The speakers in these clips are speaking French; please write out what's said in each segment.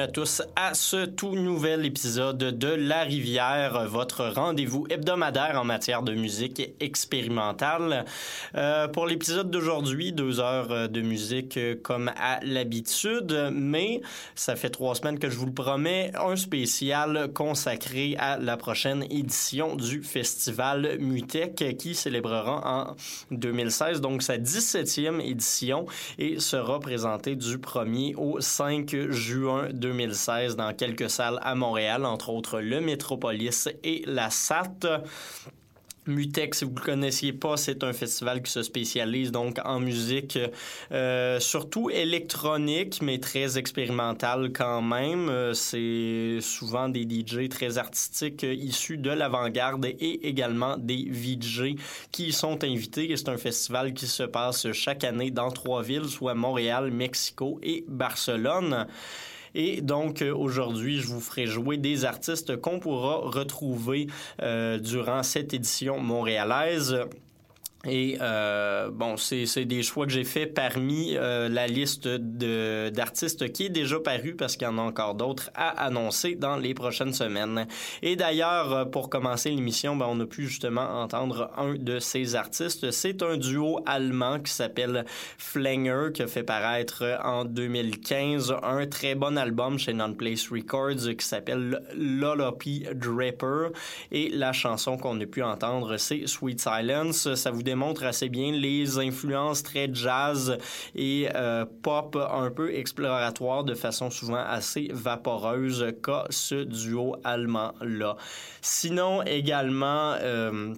À tous à ce tout nouvel épisode de La Rivière, votre rendez-vous hebdomadaire en matière de musique expérimentale. Euh, pour l'épisode d'aujourd'hui, deux heures de musique comme à l'habitude, mais ça fait trois semaines que je vous le promets, un spécial consacré à la prochaine édition du festival Mutec qui célébrera en 2016, donc sa 17e édition et sera présenté du 1er au 5 juin 2016 dans quelques salles à Montréal, entre autres le Métropolis et la SAT. Mutex, si vous ne le connaissiez pas, c'est un festival qui se spécialise donc en musique, euh, surtout électronique, mais très expérimentale quand même. Euh, c'est souvent des DJ très artistiques euh, issus de l'avant-garde et également des VJ qui y sont invités. C'est un festival qui se passe chaque année dans trois villes, soit Montréal, Mexico et Barcelone. Et donc, euh, aujourd'hui, je vous ferai jouer des artistes qu'on pourra retrouver euh, durant cette édition montréalaise. Et euh, bon, c'est des choix que j'ai fait parmi euh, la liste d'artistes qui est déjà parue parce qu'il y en a encore d'autres à annoncer dans les prochaines semaines. Et d'ailleurs, euh, pour commencer l'émission, ben, on a pu justement entendre un de ces artistes. C'est un duo allemand qui s'appelle Flanger qui a fait paraître en 2015 un très bon album chez Non-Place Records qui s'appelle Lollopy Draper. Et la chanson qu'on a pu entendre, c'est Sweet Silence. Ça vous démontre assez bien les influences très jazz et euh, pop un peu exploratoires de façon souvent assez vaporeuse qu'a ce duo allemand-là. Sinon, également... Euh,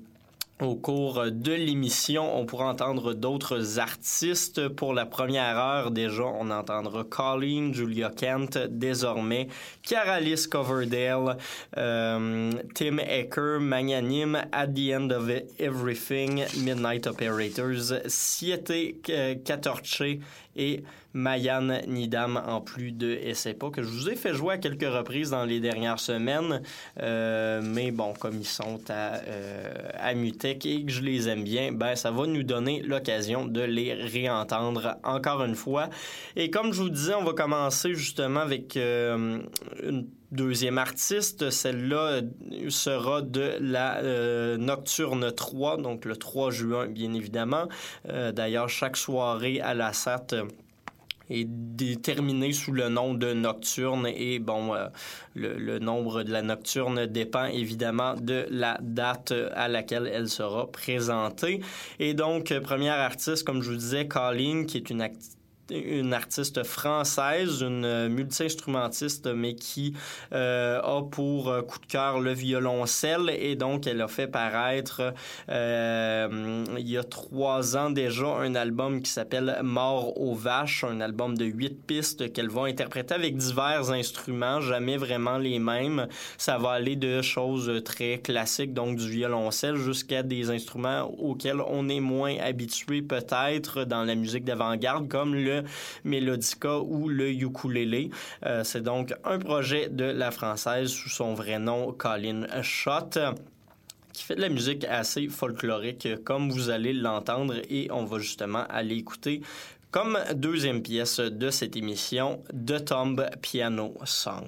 au cours de l'émission, on pourra entendre d'autres artistes. Pour la première heure, déjà, on entendra Colleen, Julia Kent, désormais, Caralis Coverdale, euh, Tim Ecker, Magnanime, At the End of Everything, Midnight Operators, Siete Catorce et Mayan Nidam en plus de pas que je vous ai fait jouer à quelques reprises dans les dernières semaines. Euh, mais bon, comme ils sont à, euh, à Mutec et que je les aime bien, ben ça va nous donner l'occasion de les réentendre encore une fois. Et comme je vous disais, on va commencer justement avec euh, une deuxième artiste. Celle-là sera de la Nocturne 3, donc le 3 juin, bien évidemment. D'ailleurs, chaque soirée à la SAT est sous le nom de nocturne et bon euh, le, nombre de la nocturne dépend évidemment de la date à laquelle elle sera présentée. Et donc première artiste comme je vous disais Colleen qui est une une artiste française, une multi-instrumentiste, mais qui euh, a pour euh, coup de cœur le violoncelle et donc elle a fait paraître euh, il y a trois ans déjà un album qui s'appelle Mort aux vaches, un album de huit pistes qu'elle va interpréter avec divers instruments, jamais vraiment les mêmes. Ça va aller de choses très classiques, donc du violoncelle, jusqu'à des instruments auxquels on est moins habitué peut-être dans la musique d'avant-garde, comme le Mélodica ou le ukulélé. Euh, c'est donc un projet de la française sous son vrai nom, Colin Schott qui fait de la musique assez folklorique, comme vous allez l'entendre, et on va justement aller écouter comme deuxième pièce de cette émission, The Tomb Piano Song.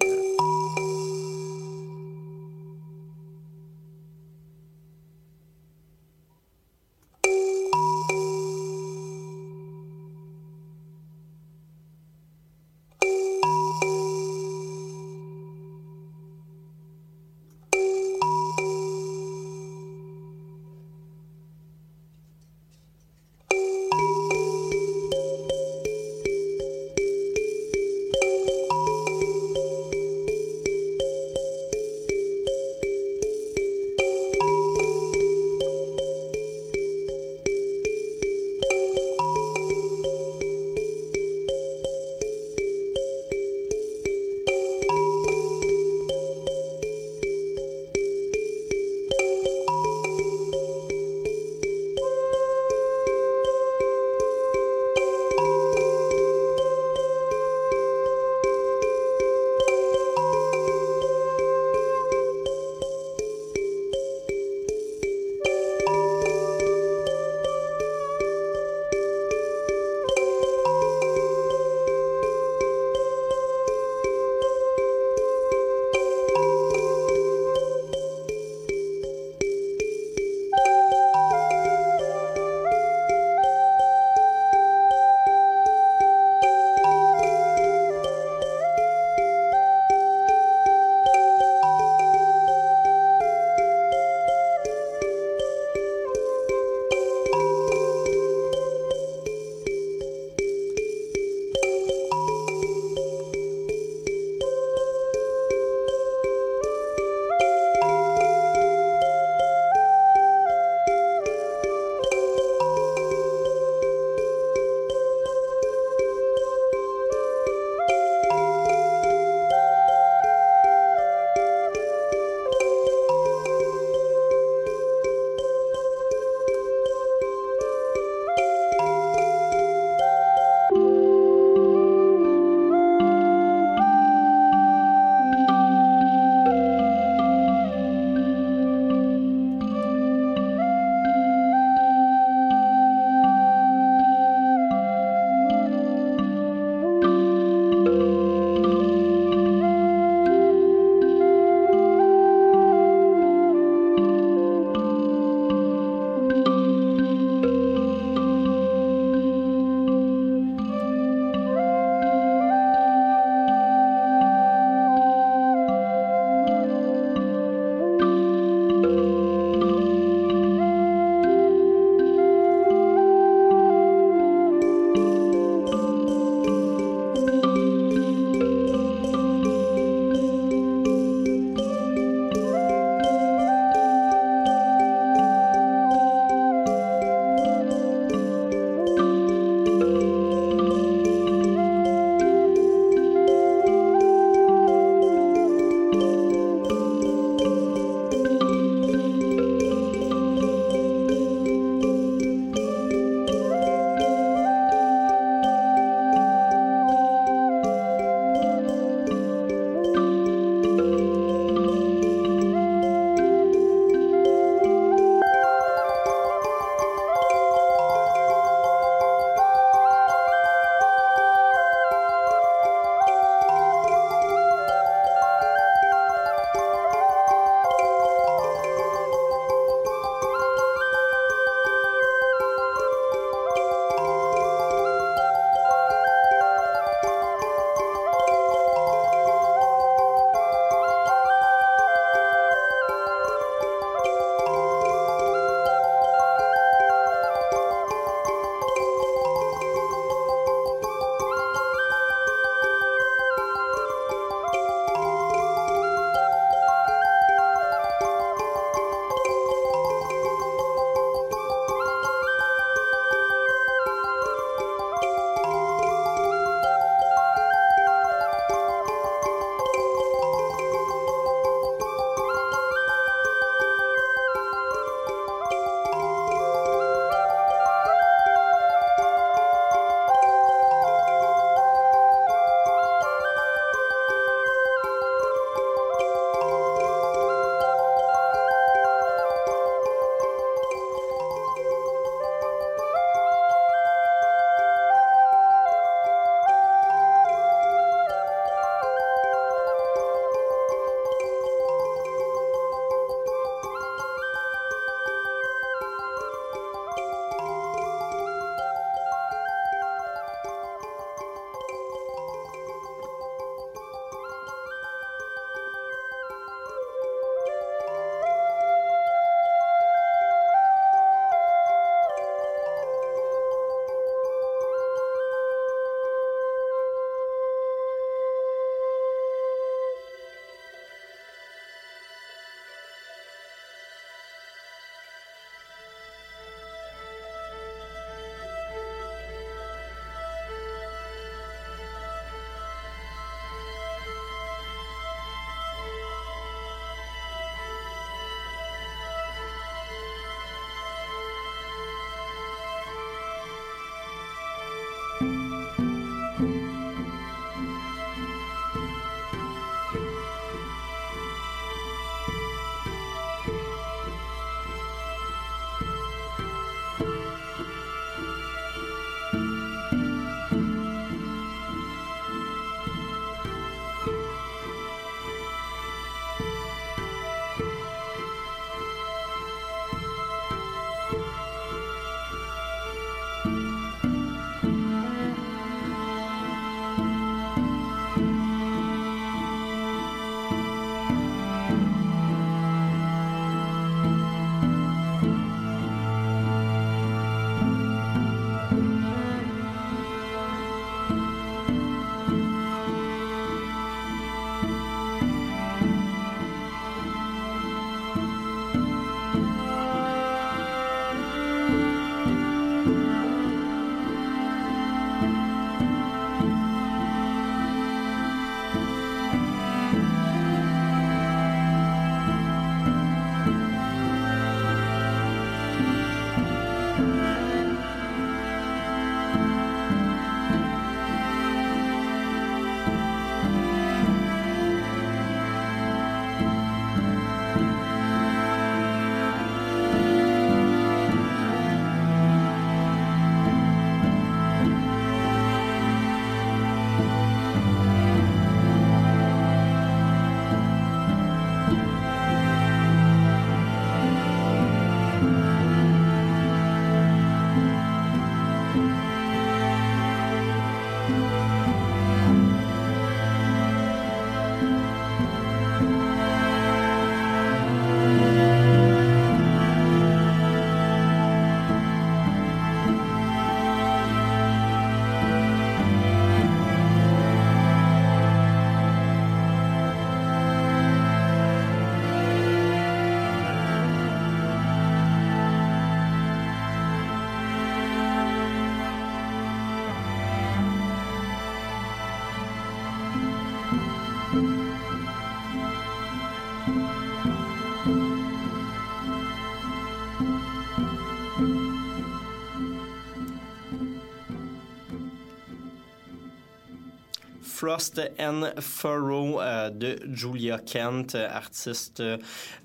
Frost and Furrow de Julia Kent, artiste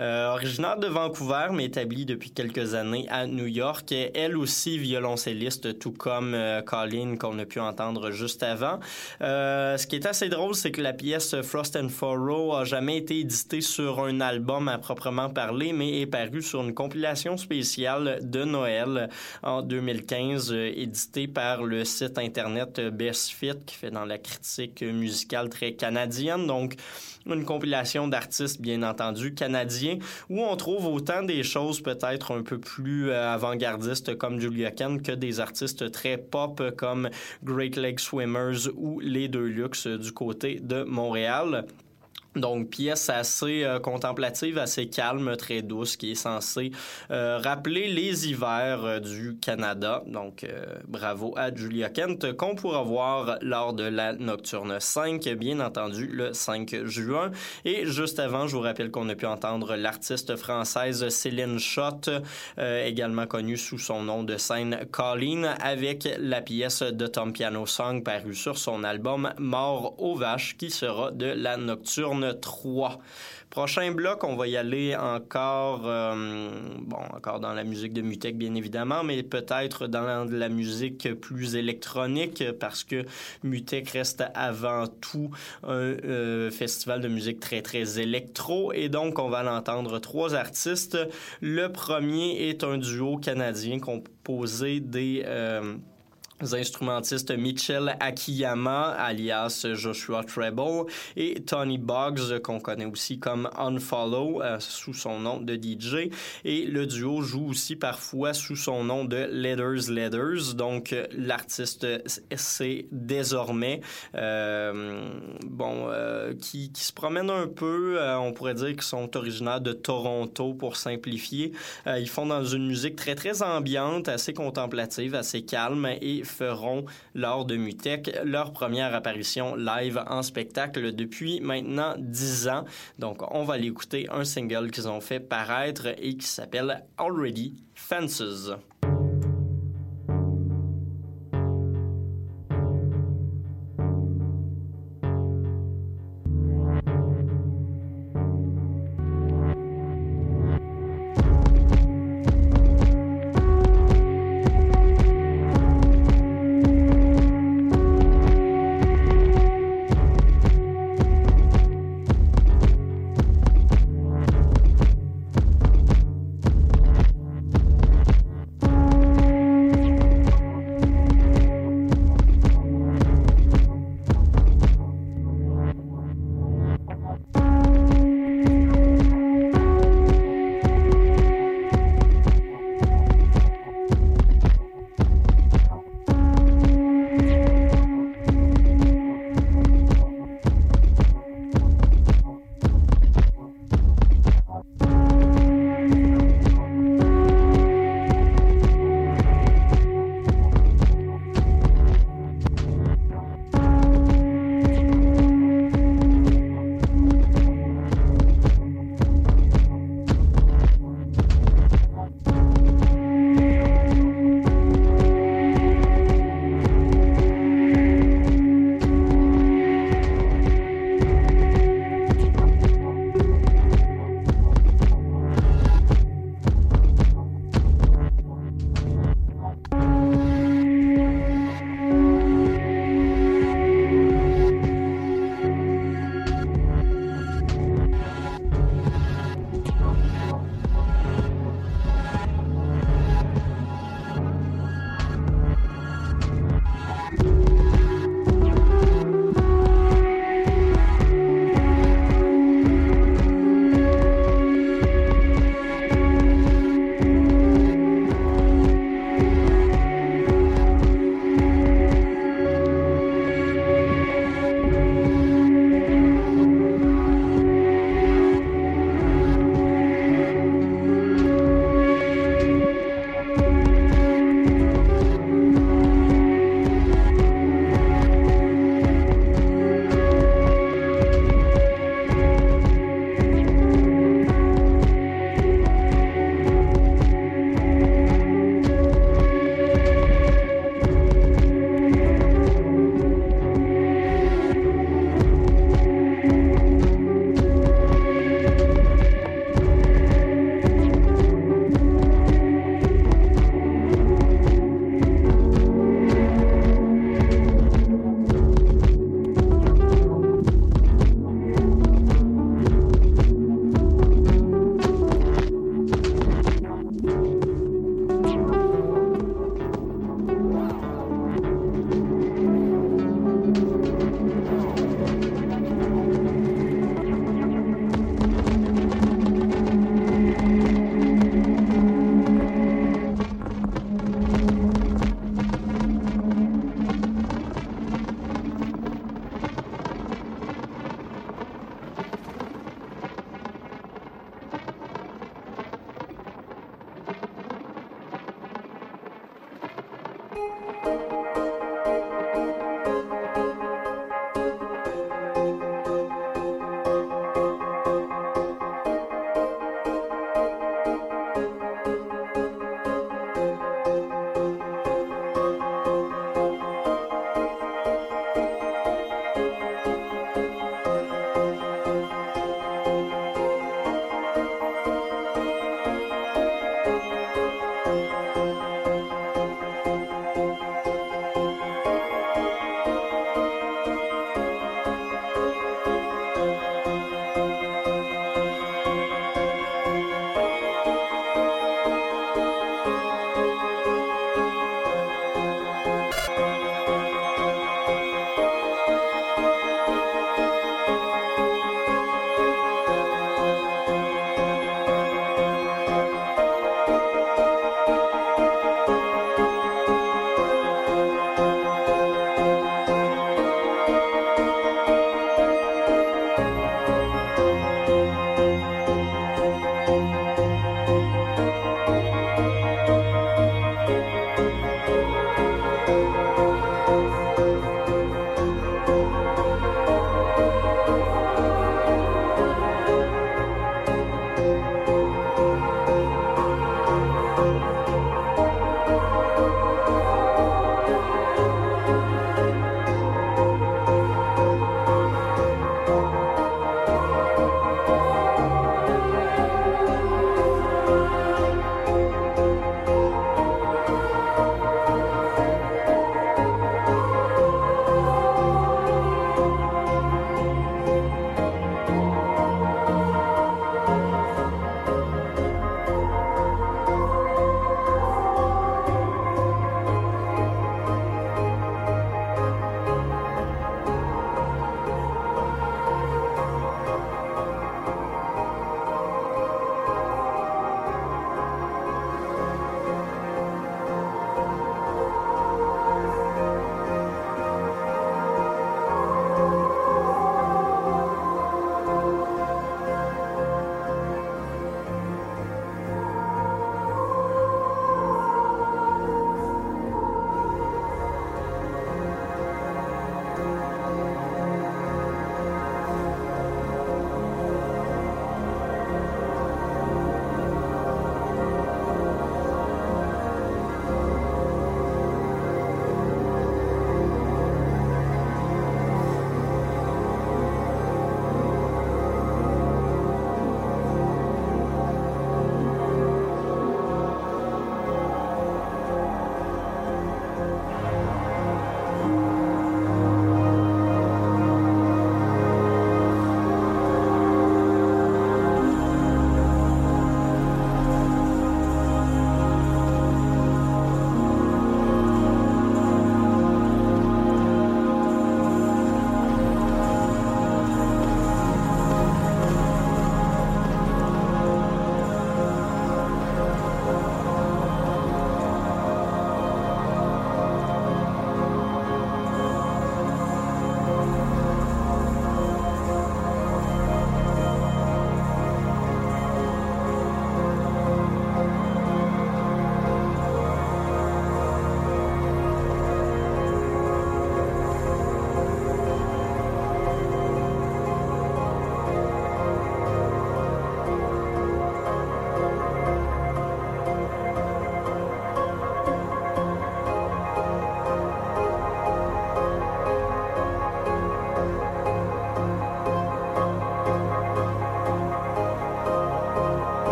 originaire de Vancouver, mais établie depuis quelques années à New York. Elle aussi violoncelliste, tout comme Colleen qu'on a pu entendre juste avant. ce qui est assez drôle, c'est que la pièce Frost and Furrow a jamais été éditée sur un album à proprement parler, mais est parue sur une compilation spéciale de Noël en 2015, éditée par le site internet Best Fit, qui fait dans la critique musicale très canadienne. Donc, une compilation d'artistes, bien entendu, canadiens, où on trouve autant des choses peut-être un peu plus euh, avant-gardistes comme Julia Kent que des artistes très pop comme Great Lake Swimmers ou les Deux du côté de Montréal. Donc, pièce assez euh, contemplative, assez calme, très douce, qui est censée euh, rappeler les hivers euh, du Canada. Donc, bravo à Julia Kent, qu'on pourra voir lors de la Nocturne 5, bien entendu, le 5 juin. Et juste avant, je vous rappelle qu'on a pu entendre l'artiste française Céline Schott, également connue sous son nom de scène Colleen, avec la pièce de Tom Piano Song parue sur son album Mort aux vaches, qui sera de la Nocturne 3. Prochain bloc, on va y aller encore, euh, bon, encore dans la musique de Mutek, bien évidemment, mais peut-être dans la musique plus électronique, parce que Mutek reste avant tout un euh, festival de musique très, très électro. Et donc, on va l'entendre trois artistes. Le premier est un duo canadien composé des... Euh, instrumentistes Mitchell Akiyama, alias Joshua Treble, et Tony Boggs, qu'on connaît aussi comme Unfollow, euh, sous son nom de DJ. Et le duo joue aussi parfois sous son nom de Letters Letters. Donc, l'artiste, c'est désormais, euh, bon, euh, qui, qui, se promène un peu, on pourrait dire qu'ils sont originaires de Toronto, pour simplifier. ils font dans une musique très, très ambiante, assez contemplative, assez calme feront lors de Mutech leur première apparition live en spectacle depuis maintenant 10 ans. Donc, on va l'écouter un single qu'ils ont fait paraître et qui s'appelle Already Fences.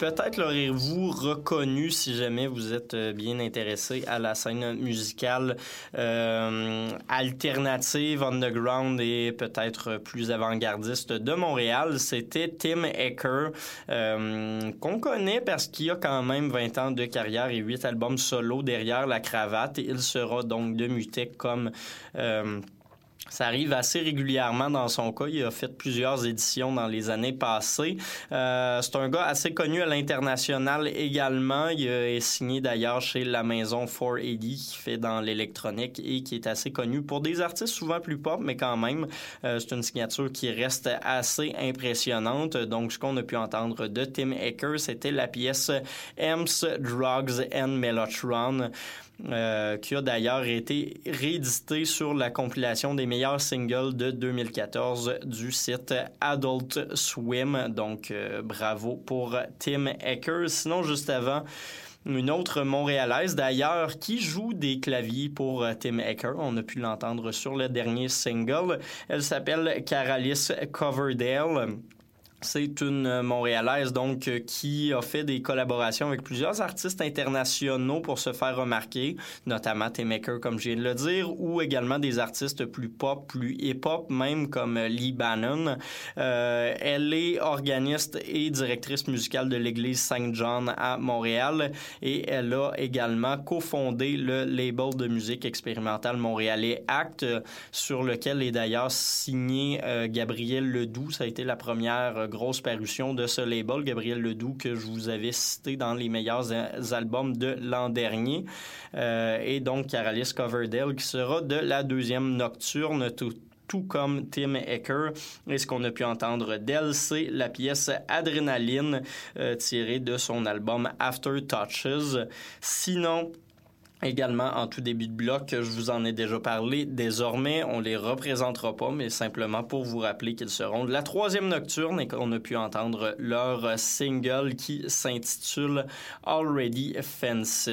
Peut-être l'aurez-vous reconnu si jamais vous êtes euh, bien intéressé à la scène musicale euh, alternative, underground et peut-être plus avant-gardiste de Montréal. C'était Tim Ecker, euh, qu'on connaît parce qu'il a quand même 20 ans de carrière et 8 albums solo derrière la cravate. Il sera donc de Mutec comme... ça arrive assez régulièrement dans son cas. Il a fait plusieurs éditions dans les années passées. Euh, c'est un gars assez connu à l'international également. Il est signé d'ailleurs chez la maison 480 qui fait dans l'électronique et qui est assez connu pour des artistes souvent plus pop, mais quand même, euh, c'est une signature qui reste assez impressionnante. Donc, ce qu'on a pu entendre de Tim Ecker, c'était la pièce Ems, Drugs and Mellotron. Euh, qui a d'ailleurs été réédité sur la compilation des meilleurs singles de 2014 du site Adult Swim. Donc, euh, bravo pour Tim Ecker. Sinon, juste avant, une autre montréalaise d'ailleurs qui joue des claviers pour euh, Tim Ecker. On a pu l'entendre sur le dernier single. Elle s'appelle Caralis Coverdale. C'est une Montréalaise donc euh, qui a fait des collaborations avec plusieurs artistes internationaux pour se faire remarquer, notamment T-Maker comme je viens de le dire, ou également des artistes plus pop, plus hip-hop, même comme Lee Bannon. Euh, elle est organiste et directrice musicale de l'église Saint John à Montréal et elle a également cofondé le label de musique expérimentale montréalais Act, sur lequel est d'ailleurs signé euh, Gabriel Ledoux. Ça a été la première grosse parution de ce label, Gabriel Ledoux, que je vous avais cité dans les meilleurs albums de l'an dernier. Euh, et donc, Caralis Coverdale, qui sera de la deuxième nocturne, tout, tout comme Tim Ecker. Et ce qu'on a pu entendre d'elle, c'est la pièce Adrénaline euh, tirée de son album After Touches. Sinon, Également, en tout début de bloc, je vous en ai déjà parlé. Désormais, on les représentera pas, mais simplement pour vous rappeler qu'ils seront de la troisième nocturne et qu'on a pu entendre leur single qui s'intitule Already Fences.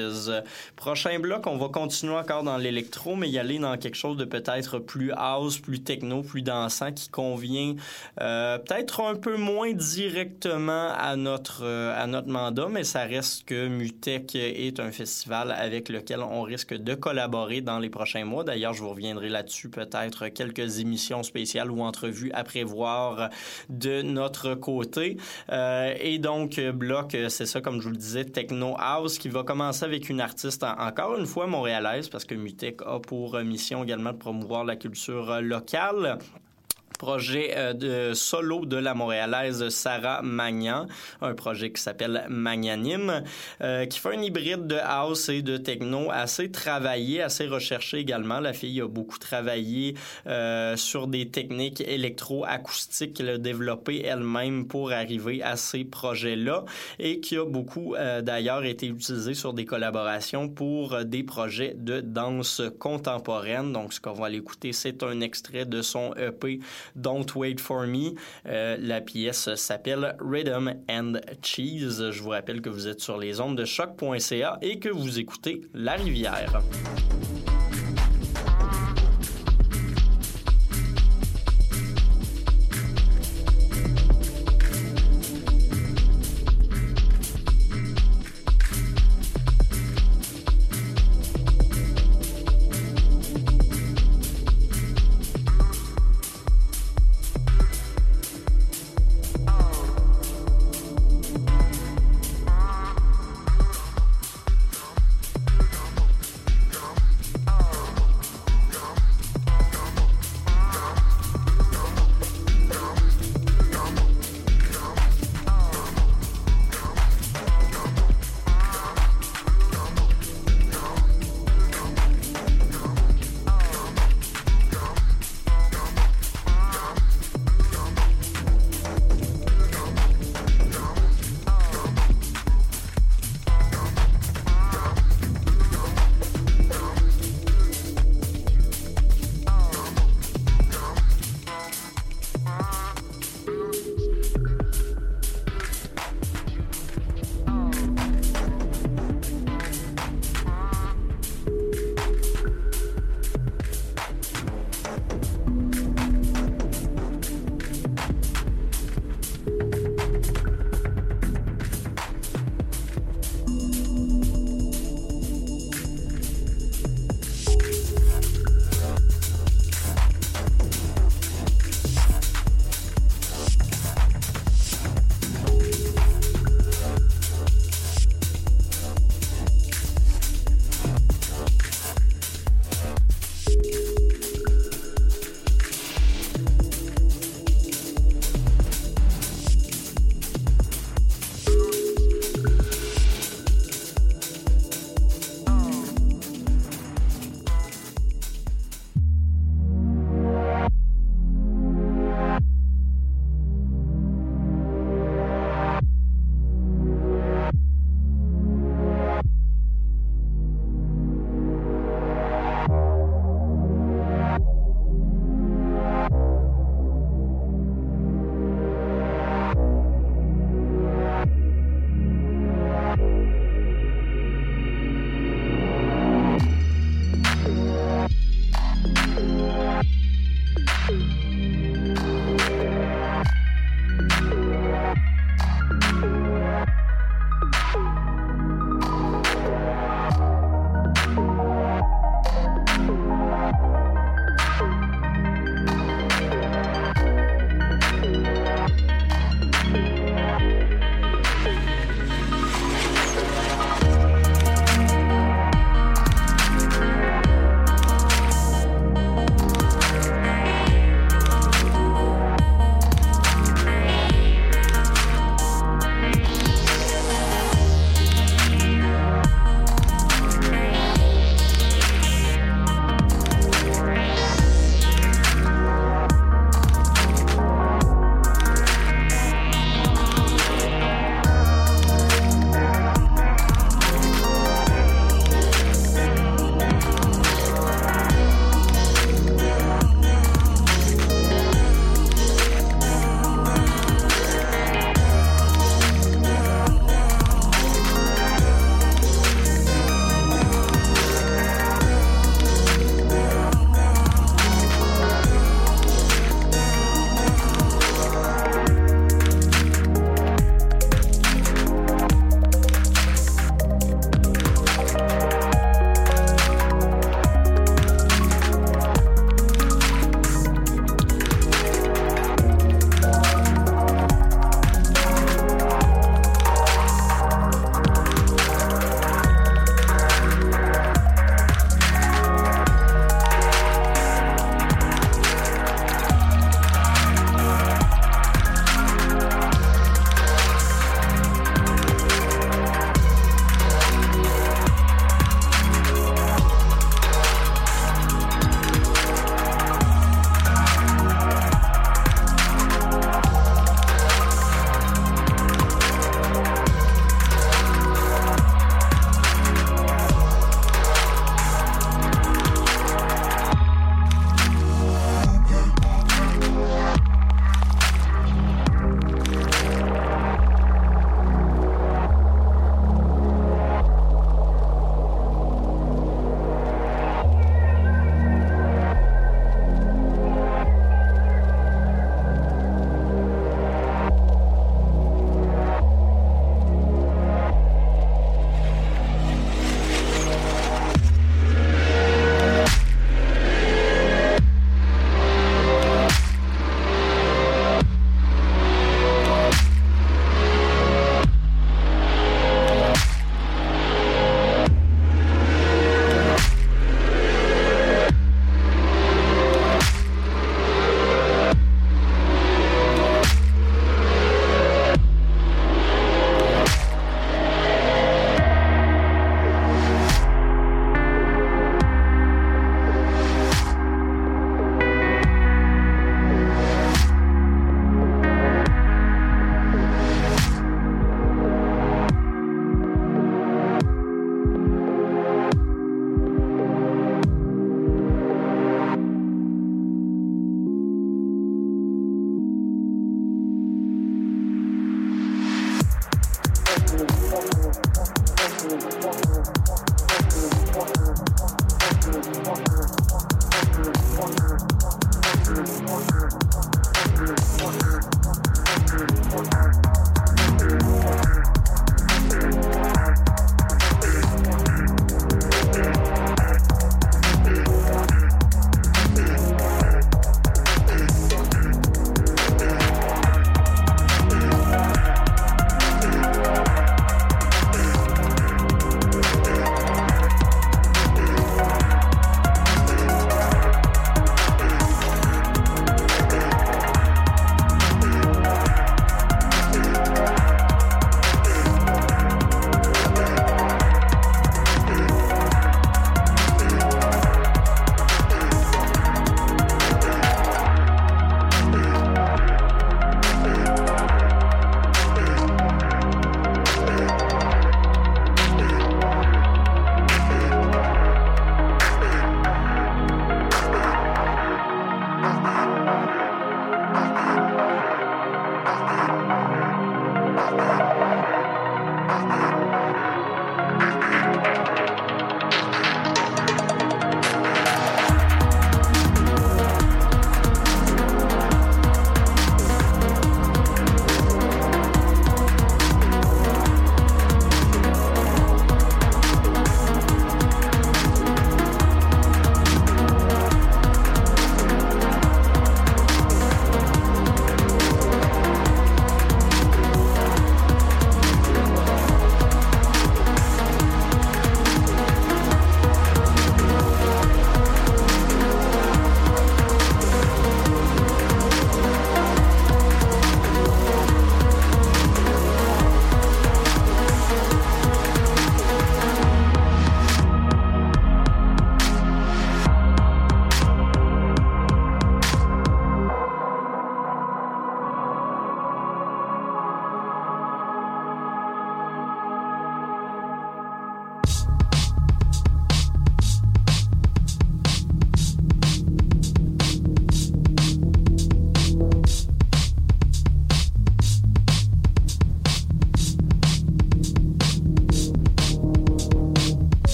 Prochain bloc, on va continuer encore dans l'électro, mais y aller dans quelque chose de peut-être plus house, plus techno, plus dansant, qui convient euh, peut-être un peu moins directement à notre euh, à notre mandat, mais ça reste que Mutech est un festival avec lequel on risque de collaborer dans les prochains mois. D'ailleurs, je vous reviendrai là-dessus peut-être quelques émissions spéciales ou entrevues à prévoir de notre côté. Euh, et donc, bloc, c'est ça, comme je vous le disais, Techno House, qui va commencer avec une artiste encore une fois montréalaise, parce que Mutec a pour mission également de promouvoir la culture locale projet euh, de solo de la montréalaise Sarah Magnan, un projet qui s'appelle Magnanime, euh, qui fait un hybride de house et de techno assez travaillé, assez recherché également. La fille a beaucoup travaillé euh, sur des techniques électro-acoustiques qu'elle a développées elle-même pour arriver à ces projets-là et qui a beaucoup d'ailleurs été utilisé sur des collaborations pour des projets de danse contemporaine. Donc, ce qu'on va aller écouter, c'est un extrait de son EP Don't Wait for Me. Euh, la pièce s'appelle Rhythm and Cheese. Je vous rappelle que vous êtes sur les ondes de choc.ca et que vous écoutez La Rivière.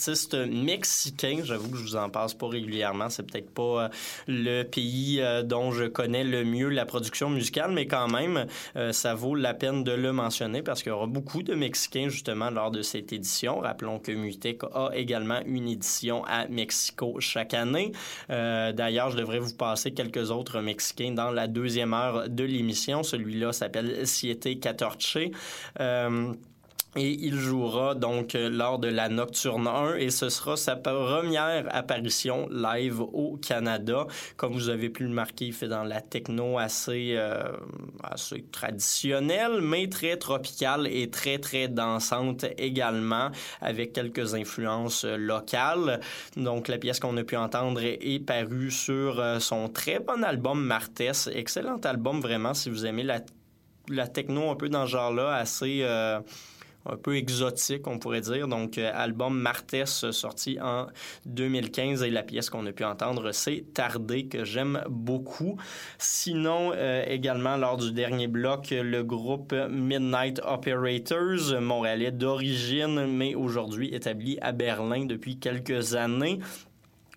Artiste mexicain. J'avoue que je vous en passe pas régulièrement. C'est peut-être pas euh, le pays euh, dont je connais le mieux la production musicale, mais quand même, euh, ça vaut la peine de le mentionner parce qu'il y aura beaucoup de Mexicains justement lors de cette édition. Rappelons que Mutec a également une édition à Mexico chaque année. D'ailleurs, je devrais vous passer quelques autres Mexicains dans la deuxième heure de l'émission. Celui-là s'appelle Siete Catorce. Et il jouera donc euh, lors de la Nocturne 1 et ce sera sa première apparition live au Canada. Comme vous avez pu le marquer, il fait dans la techno assez, euh, traditionnelle, mais très tropicale et très, très dansante également, avec quelques influences euh, locales. Donc, la pièce qu'on a pu entendre est, parue sur son très bon album Martes. Excellent album, vraiment, si vous aimez la techno un peu dans ce genre-là, assez un peu exotique, on pourrait dire. Donc, euh, album Martes sorti en 2015 et la pièce qu'on a pu entendre, c'est Tardé, que j'aime beaucoup. Sinon, euh, également, lors du dernier bloc, le groupe Midnight Operators, montréalais d'origine, mais aujourd'hui établi à Berlin depuis quelques années.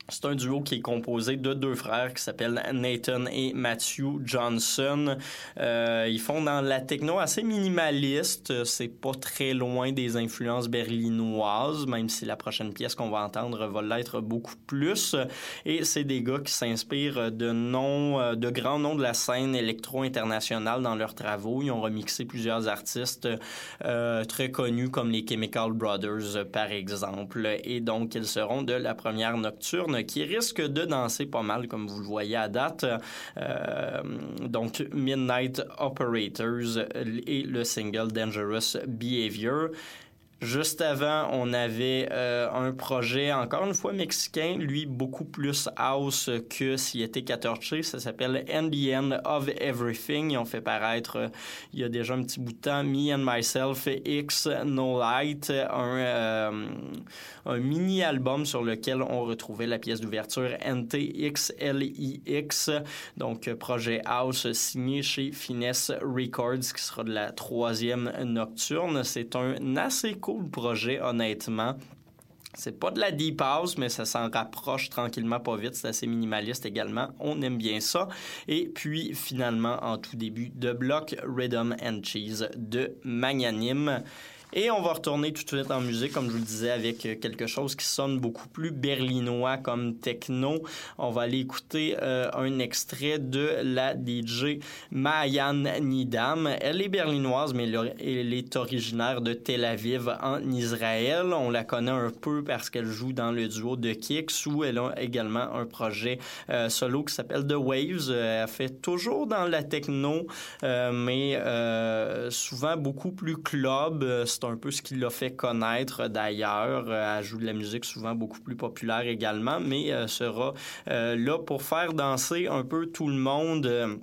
C'est un duo qui est composé de deux frères qui s'appellent Nathan et Matthew Johnson. Euh, ils font dans la techno assez minimaliste. C'est pas très loin des influences berlinoises, même si la prochaine pièce qu'on va entendre va l'être beaucoup plus. Et c'est des gars qui s'inspirent de noms, de grands noms de la scène électro-internationale dans leurs travaux. Ils ont remixé plusieurs artistes euh, très connus comme les Chemical Brothers, par exemple. Et donc, ils seront de la première nocturne qui risque de danser pas mal, comme vous le voyez à date. Euh, donc, Midnight Operators et le single Dangerous Behavior. Juste avant, on avait euh, un projet, encore une fois mexicain, lui beaucoup plus house que s'il était 14 Ça s'appelle And the End of Everything. Ils ont fait paraître, euh, il y a déjà un petit bout de temps, Me and Myself, X No Light, un, euh, mini-album sur lequel on retrouvait la pièce d'ouverture NTXLIX. Donc, projet house signé chez Finesse Records, qui sera de la troisième nocturne. C'est un assez cool projet, honnêtement. C'est pas de la deep house, mais ça s'en rapproche tranquillement pas vite. C'est assez minimaliste également. On aime bien ça. Et puis, finalement, en tout début de bloc, Rhythm and Cheese de Magnanime. Et on va retourner tout de suite en musique, comme je vous le disais, avec quelque chose qui sonne beaucoup plus berlinois comme techno. On va aller écouter euh, un extrait de la DJ Mayan Nidam. Elle est berlinoise, mais elle est originaire de Tel Aviv en Israël. On la connaît un peu parce qu'elle joue dans le duo de Kicks, où elle a également un projet euh, solo qui s'appelle The Waves. Elle fait toujours dans la techno, euh, mais souvent beaucoup plus club un peu ce qui l'a fait connaître d'ailleurs. Euh, elle joue de la musique souvent beaucoup plus populaire également, mais euh, sera euh, là pour faire danser un peu tout le monde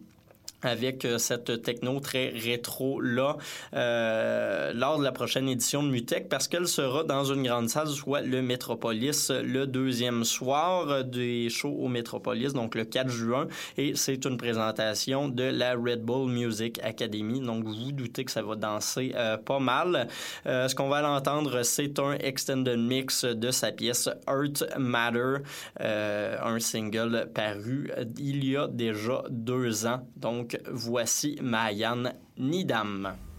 avec euh, cette techno très rétro là euh, lors de la prochaine édition de Mutech parce qu'elle sera dans une grande salle soit le Metropolis le deuxième soir des shows au Metropolis donc le 4 juin et c'est une présentation de la Red Bull Music Academy. Donc vous vous doutez que ça va danser euh, pas mal. Euh, ce qu'on va l'entendre c'est un extended mix de sa pièce Earth Matter euh, un single paru il y a déjà deux ans. Donc voici Mayan Nidam.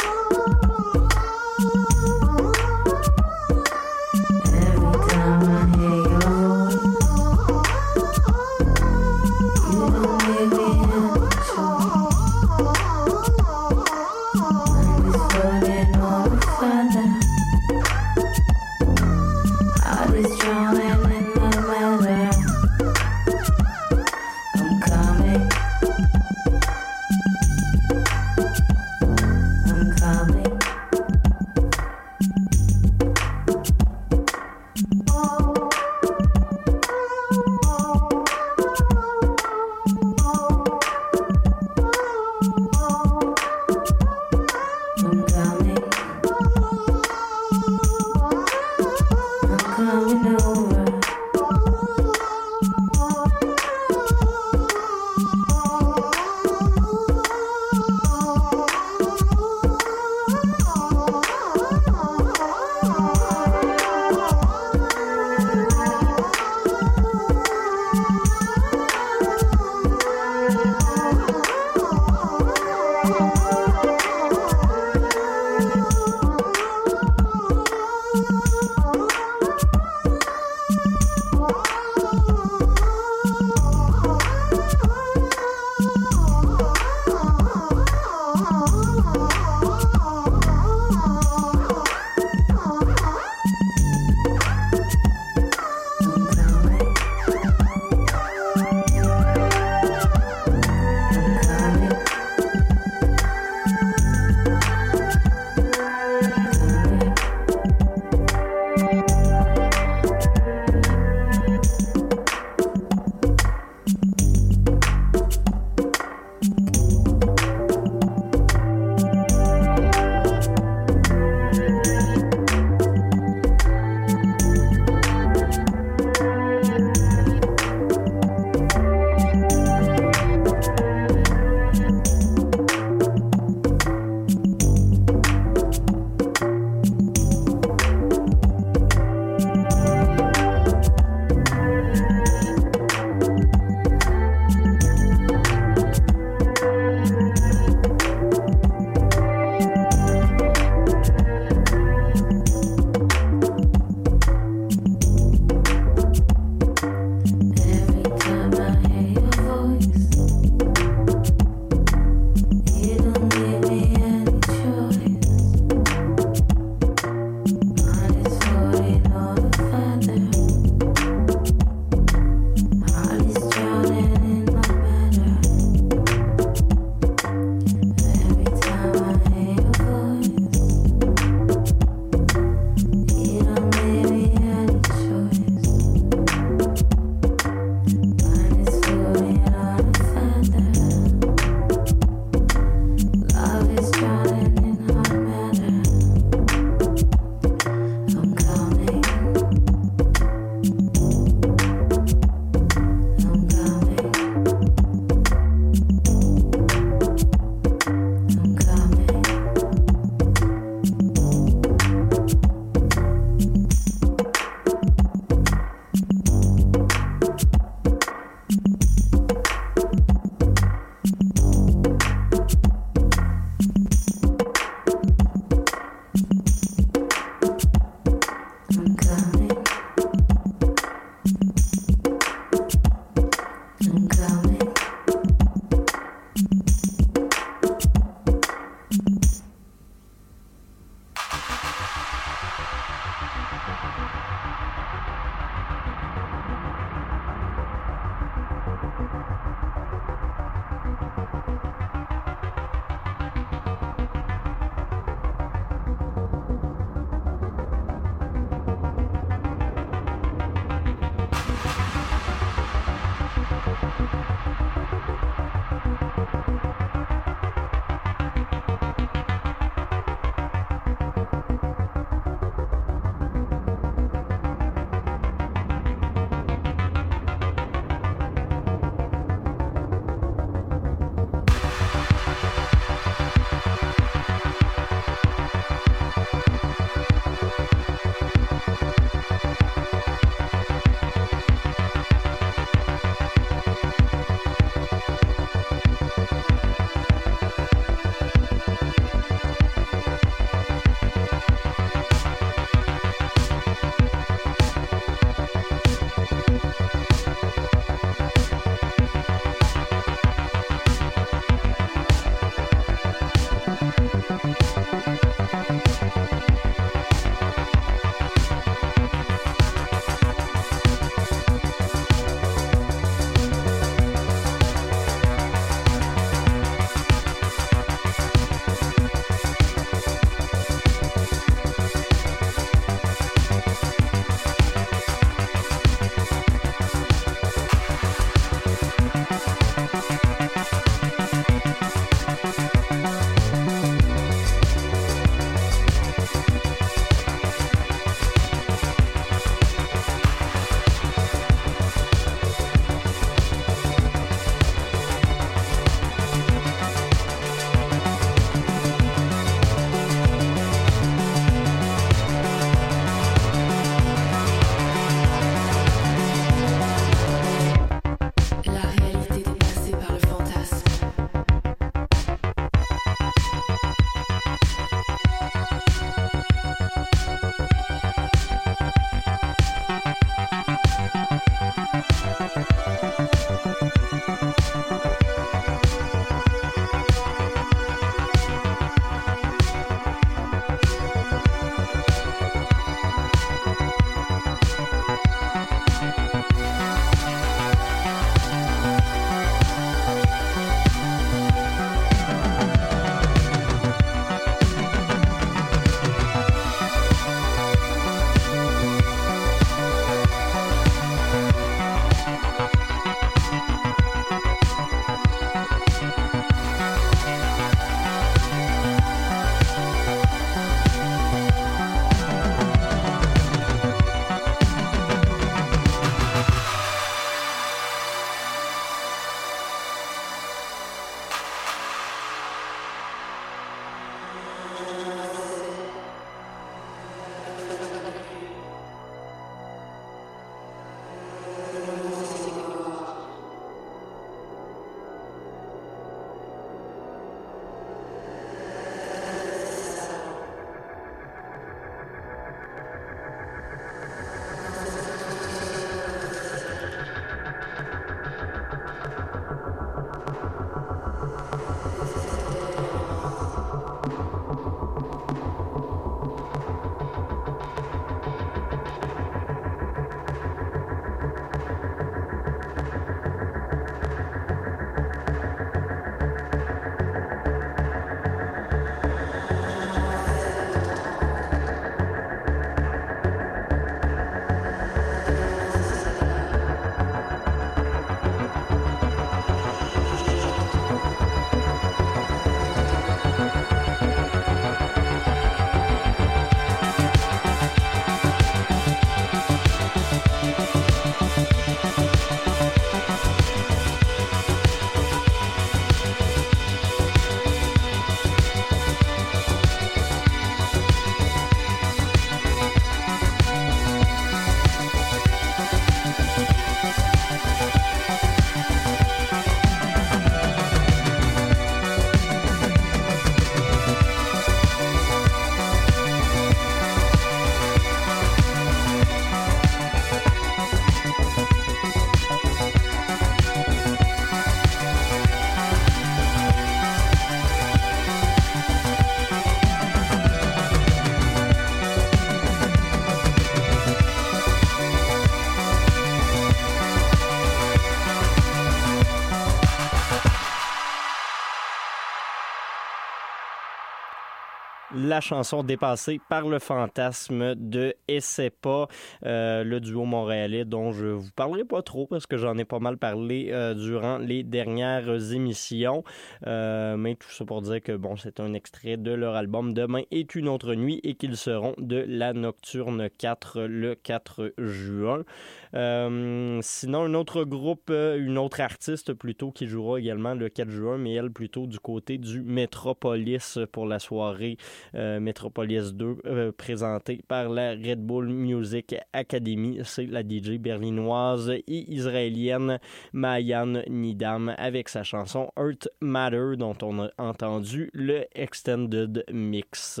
La chanson Dépassée par le fantasme de Essaie pas, euh, le duo montréalais dont je vous parlerai pas trop parce que j'en ai pas mal parlé euh, durant les dernières émissions. Euh, mais tout ça pour dire que bon, c'est un extrait de leur album Demain est une autre nuit et qu'ils seront de la Nocturne 4 le 4 juin. Sinon, un autre groupe, une autre artiste plutôt qui jouera également le 4 juin, mais elle plutôt du côté du Metropolis pour la soirée euh, Metropolis 2 euh, présentée par la Red Bull Music Academy. C'est la DJ berlinoise et israélienne Mayan Nidam avec sa chanson Earth Matter dont on a entendu le Extended Mix.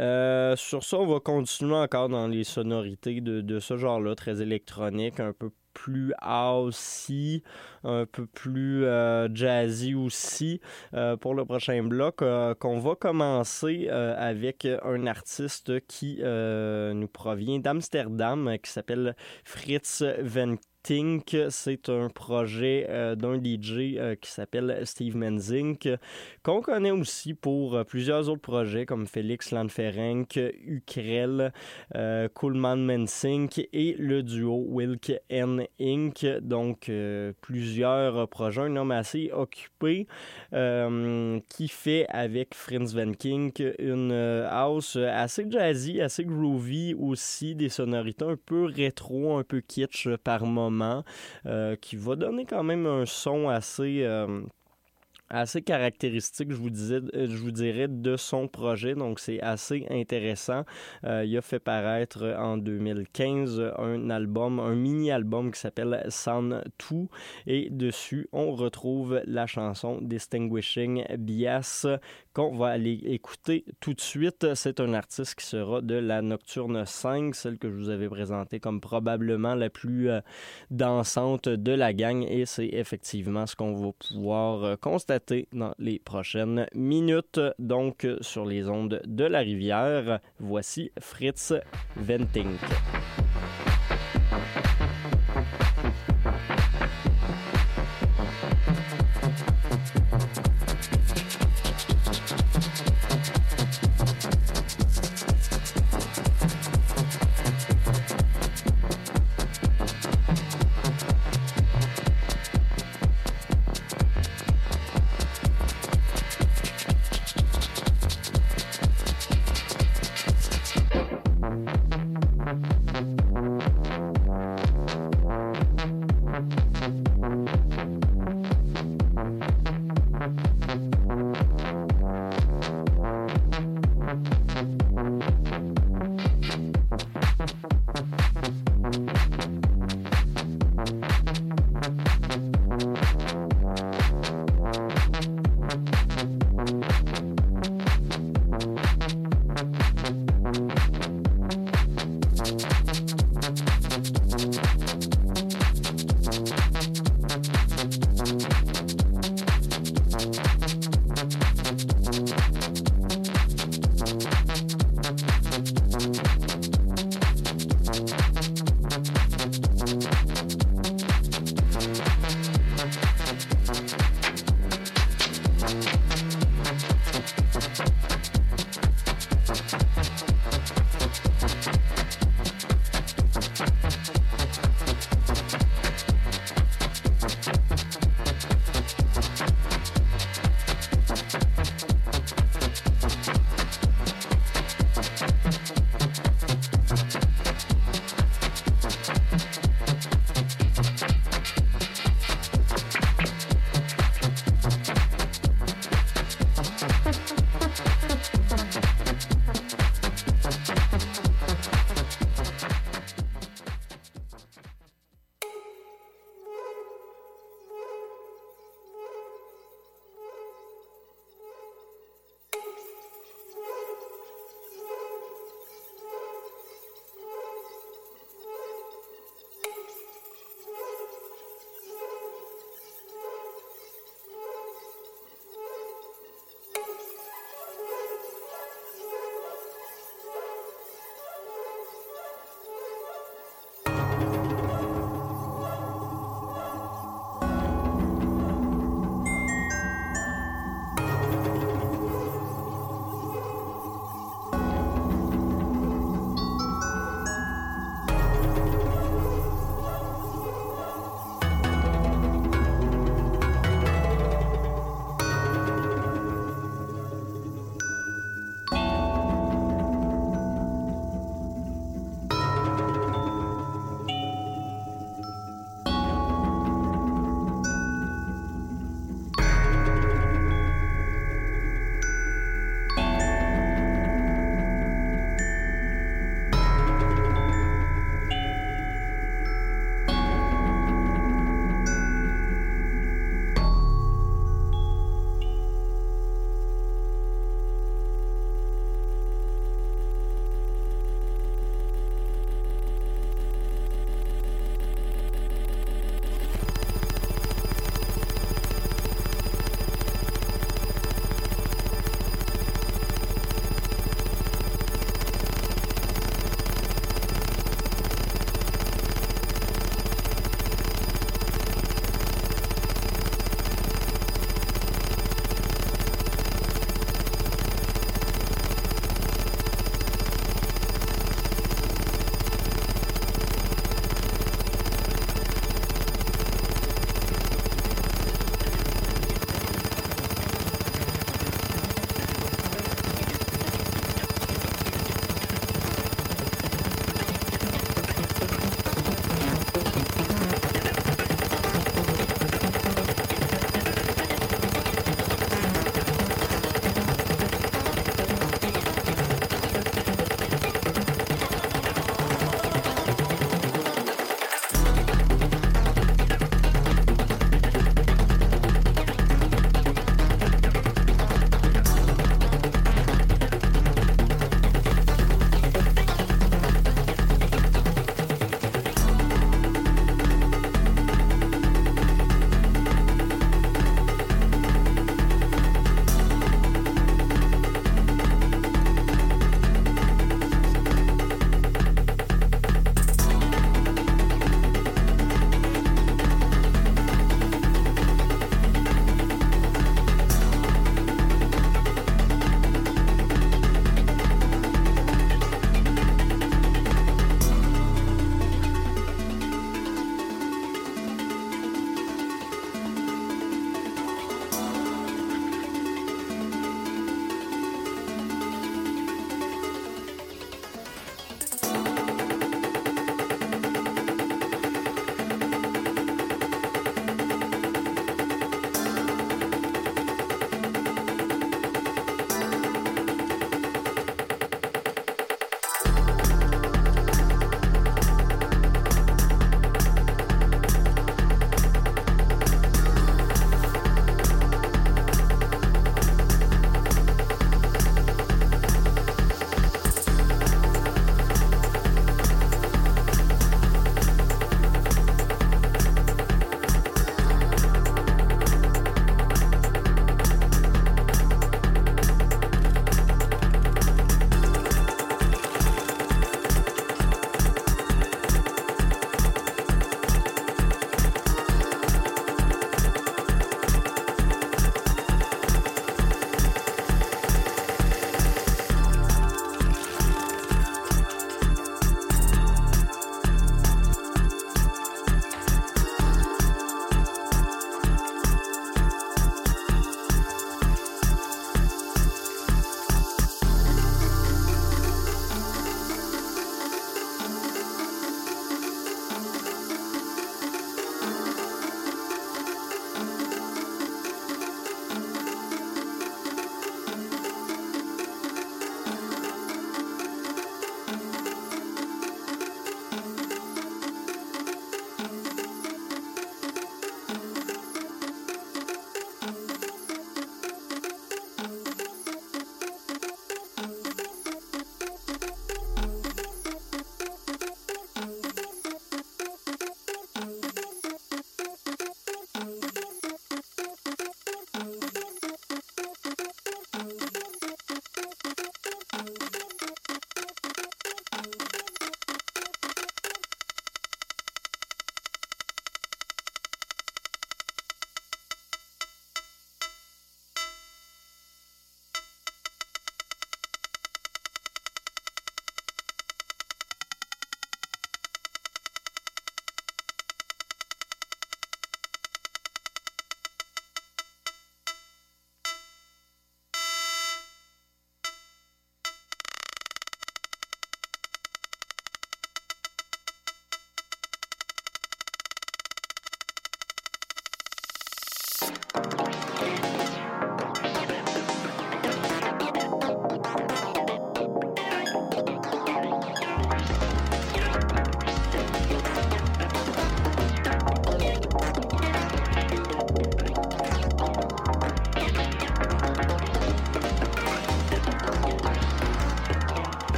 Euh, sur ça, on va continuer encore dans les sonorités de, ce genre-là, très électronique, un peu plus housey, un peu plus euh, jazzy aussi. Euh, pour le prochain bloc euh, qu'on va commencer avec un artiste qui nous provient d'Amsterdam qui s'appelle Fritz Van C'est un projet euh, d'un DJ euh, qui s'appelle Steve Menzink, qu'on connaît aussi pour euh, plusieurs autres projets comme Félix Landferenk, Ukrel, Coolman Menzink et le duo Wilk N Inc. Donc, plusieurs projets, un homme assez occupé qui fait avec Fritz Van Kink une house assez jazzy, assez groovy aussi, des sonorités un peu rétro, un peu kitsch par moment euh, qui va donner quand même un son assez euh, assez caractéristique, je vous, disais, euh, je vous dirais, de son projet. Donc, c'est assez intéressant. il a fait paraître en 2015 un album, un mini-album qui s'appelle Sound 2. Et dessus, on retrouve la chanson Distinguishing Bias qu'on va aller écouter tout de suite. C'est un artiste qui sera de la Nocturne 5, celle que je vous avais présentée comme probablement la plus euh, dansante de la gang et c'est effectivement ce qu'on va pouvoir euh, dans les prochaines minutes. Donc sur les ondes de la rivière, voici Fritz Venting.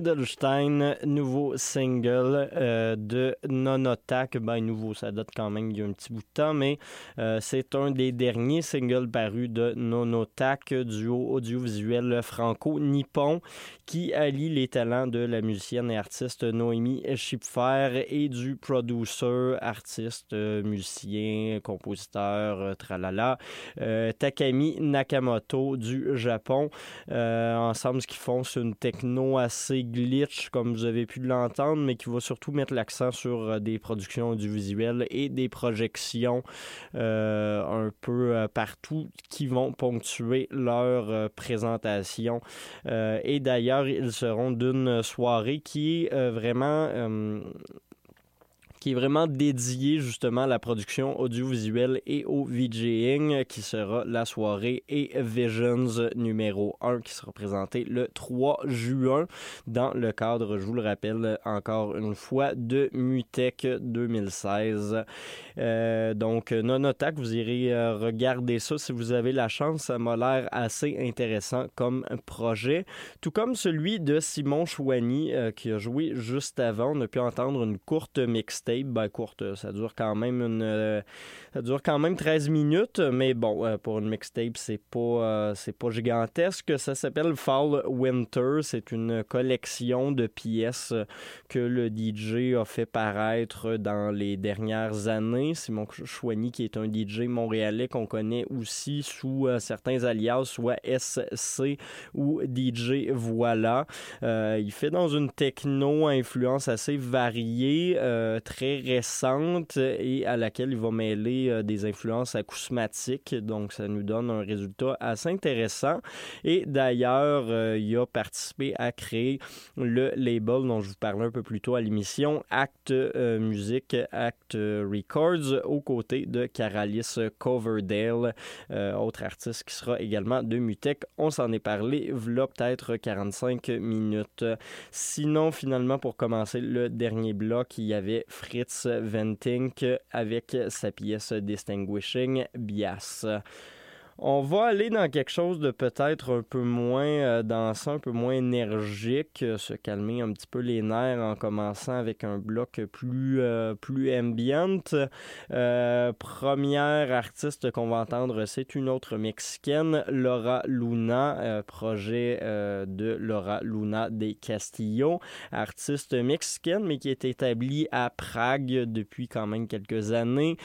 Edelstein, nouveau single euh, de Nonotac. Ben, nouveau, ça date quand même il petit bout de temps, mais euh, c'est un des derniers singles parus de Nonotac, duo audiovisuel franco-nippon, qui allie les talents de la musicienne et artiste Noémie Schipfer et du producer, artiste, euh, musicien, compositeur, tralala, Takami Nakamoto du Japon. ensemble, ce qu'ils font, c'est une techno assez glitch, comme vous avez pu l'entendre, mais qui va surtout mettre l'accent sur euh, des productions audiovisuelles et des projections euh, un peu euh, partout qui vont ponctuer leur présentation. et d'ailleurs, ils seront d'une soirée qui est vraiment qui est vraiment dédié justement à la production audiovisuelle et au VJing, qui sera la soirée et Visions numéro 1, qui sera présenté le 3 juin dans le cadre, je vous le rappelle encore une fois, de Mutech 2016. Euh, donc, Nonotac, vous irez euh, regarder ça si vous avez la chance. Ça m'a l'air assez intéressant comme projet. Tout comme celui de Simon Chouani, euh, qui a joué juste avant. On a pu entendre une courte mixtape ben, courte. Ça dure quand même une, euh, ça dure quand même 13 minutes, mais bon, euh, pour une mixtape, c'est pas, euh, pas gigantesque. Ça s'appelle Fall Winter. C'est une collection de pièces que le DJ a fait paraître dans les dernières années. Simon Chouani, qui est un DJ montréalais qu'on connaît aussi sous certains alias, soit SC ou DJ Voilà. il fait dans une techno influence assez variée, très récente et à laquelle il va mêler euh, des influences acousmatiques. Donc, ça nous donne un résultat assez intéressant. Et d'ailleurs, euh, il a participé à créer le label dont je vous parlais un peu plus tôt à l'émission, Act euh, Music, Act Records, aux côtés de Caralis Coverdale, autre artiste qui sera également de Mutech. On s'en est parlé, voilà peut-être 45 minutes. Sinon, finalement, pour commencer le dernier bloc, il y avait Fritz Ventink avec sa pièce Distinguishing Bias. On va aller dans quelque chose de peut-être un peu moins euh, dansant, un peu moins énergique, euh, se calmer un petit peu les nerfs en commençant avec un bloc plus, euh, plus ambient. première artiste qu'on va entendre, c'est une autre mexicaine, Laura Luna, projet de Laura Luna de Castillo, artiste mexicaine mais qui est établie à Prague depuis quand même quelques années,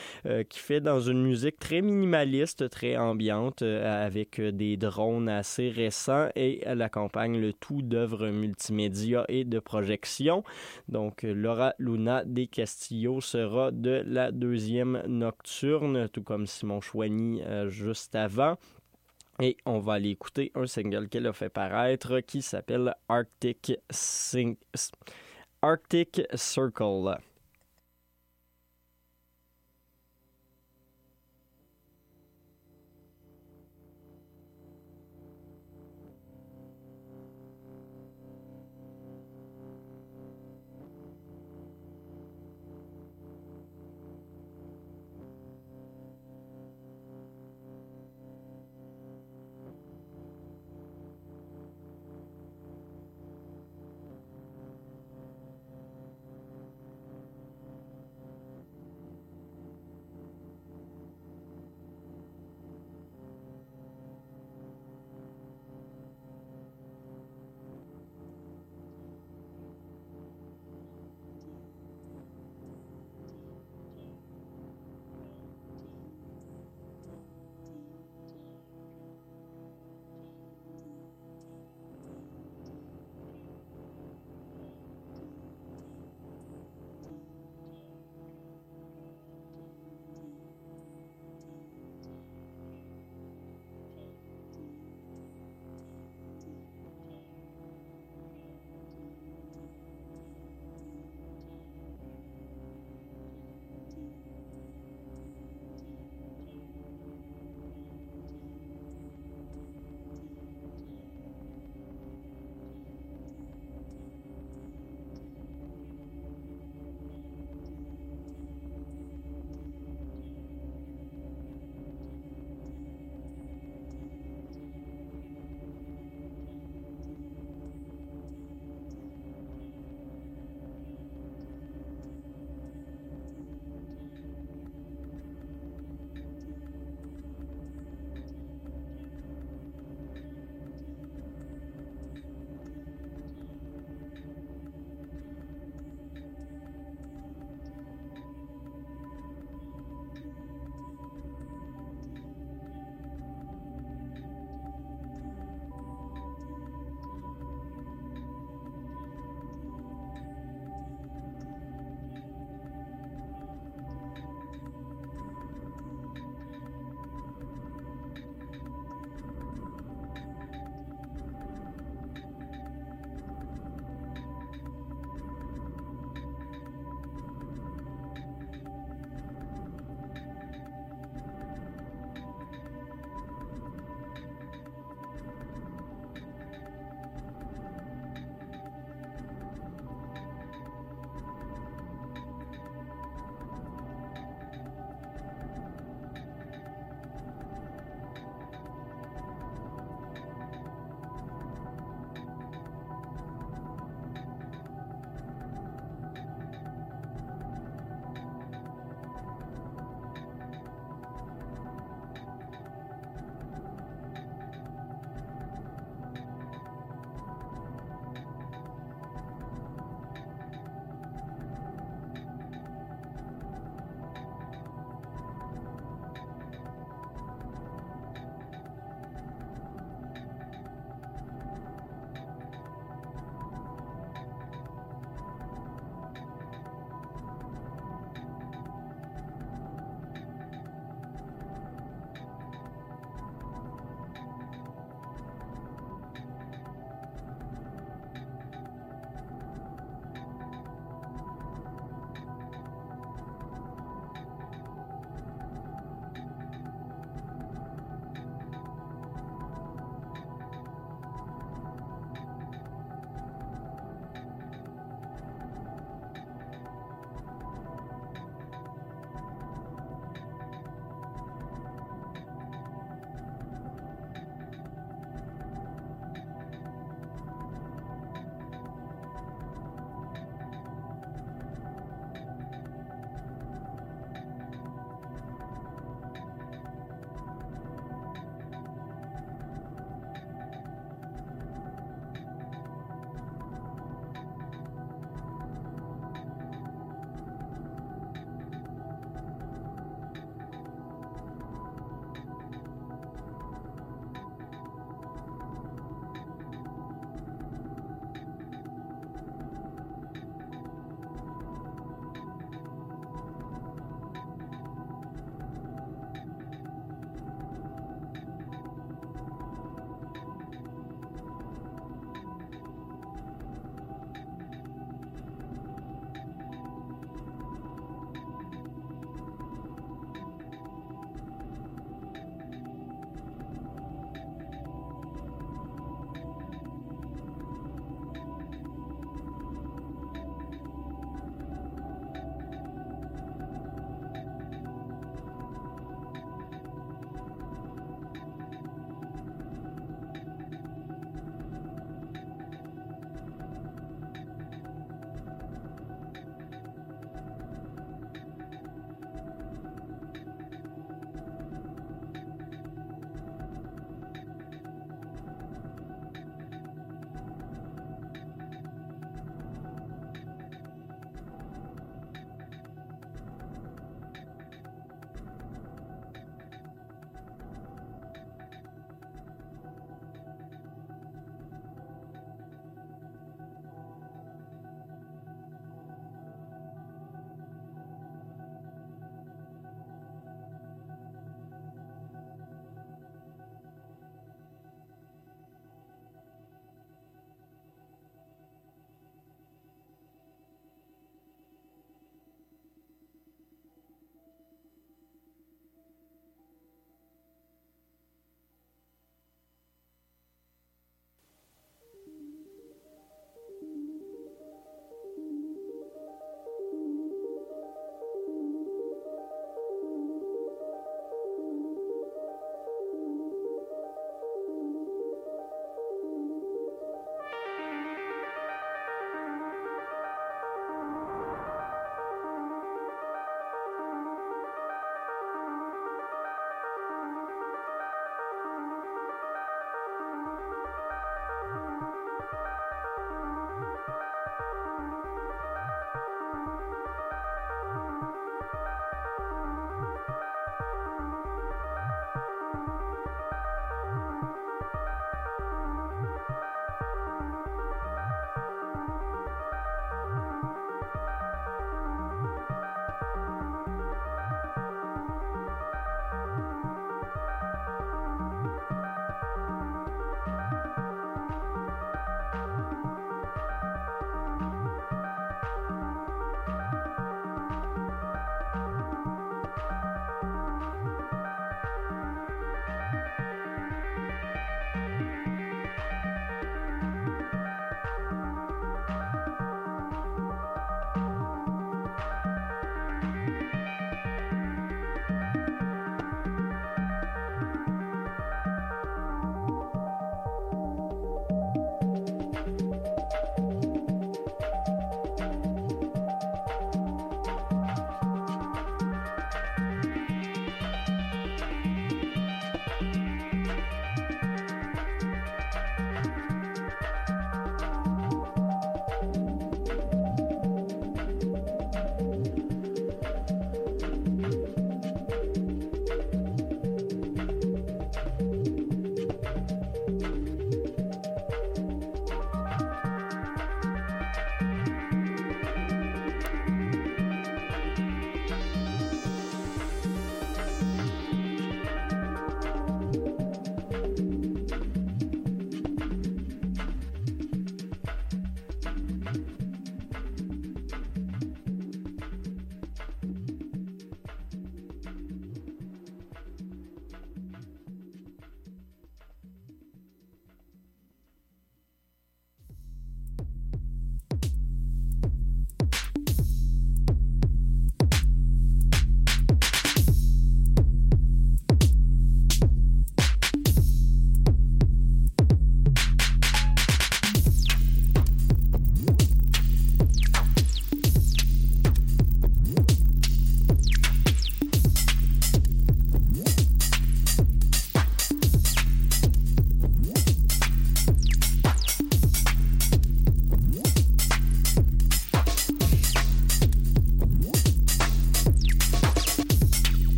qui fait dans une musique très minimaliste, très ambiante euh, avec euh, des drones assez récents et elle accompagne le tout d'œuvres multimédia et de projection. Donc, euh, Laura Luna des Castillo sera de la deuxième nocturne, tout comme Simon Chouani juste avant. Et on va aller écouter un single qu'elle a fait paraître qui s'appelle Arctic, Arctic Circle.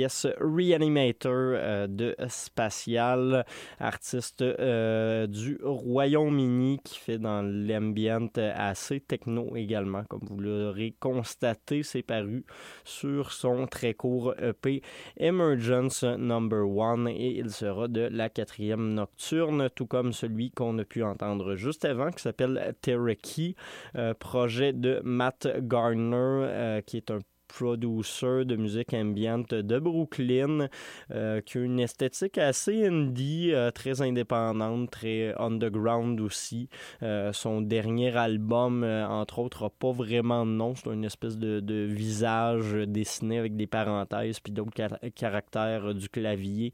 Pièce Reanimator euh, de Spatial, artiste euh, du Royaume-Uni qui fait dans l'ambient assez techno également, comme vous l'aurez constaté, c'est paru sur son très court EP Emergence Number One et il sera de la quatrième nocturne, tout comme celui qu'on a pu entendre juste avant qui s'appelle Tereki, euh, projet de Matt Garner qui est un producer de musique ambiante de Brooklyn, euh, qui a une esthétique assez indie, euh, très indépendante, très underground aussi. Euh, son dernier album, entre autres, n'a pas vraiment de nom. C'est une espèce de, de, visage dessiné avec des parenthèses puis d'autres caractères du clavier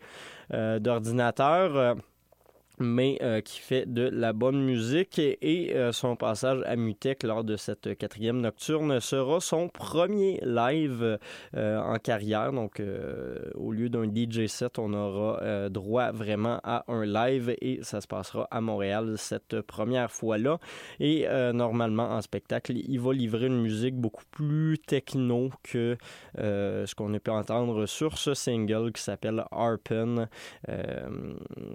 d'ordinateur mais euh, qui fait de la bonne musique et, euh, son passage à Mutec lors de cette quatrième nocturne sera son premier live euh, en carrière. Donc, au lieu d'un DJ set, on aura droit vraiment à un live et ça se passera à Montréal cette première fois-là. Et normalement, en spectacle, il va livrer une musique beaucoup plus techno que ce qu'on a pu entendre sur ce single qui s'appelle Harpen.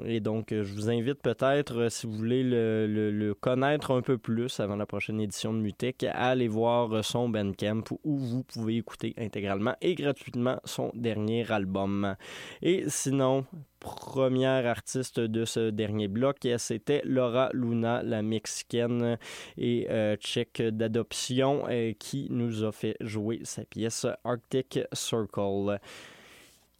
et donc, je vous invite peut-être, euh, si vous voulez le, connaître un peu plus avant la prochaine édition de Mutec, à aller voir euh, son Bandcamp où vous pouvez écouter intégralement et gratuitement son dernier album. Et sinon, première artiste de ce dernier bloc, c'était Laura Luna, la mexicaine et euh, tchèque d'adoption, qui nous a fait jouer sa pièce Arctic Circle.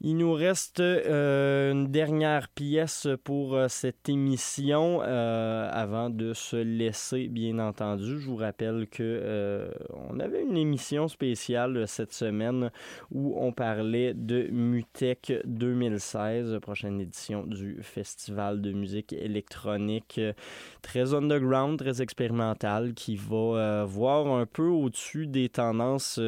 Il nous reste euh, une dernière pièce pour euh, cette émission euh, avant de se laisser, bien entendu. Je vous rappelle que on avait une émission spéciale cette semaine où on parlait de Mutec 2016, prochaine édition du Festival de musique électronique très underground, très expérimental, qui va voir un peu au-dessus des tendances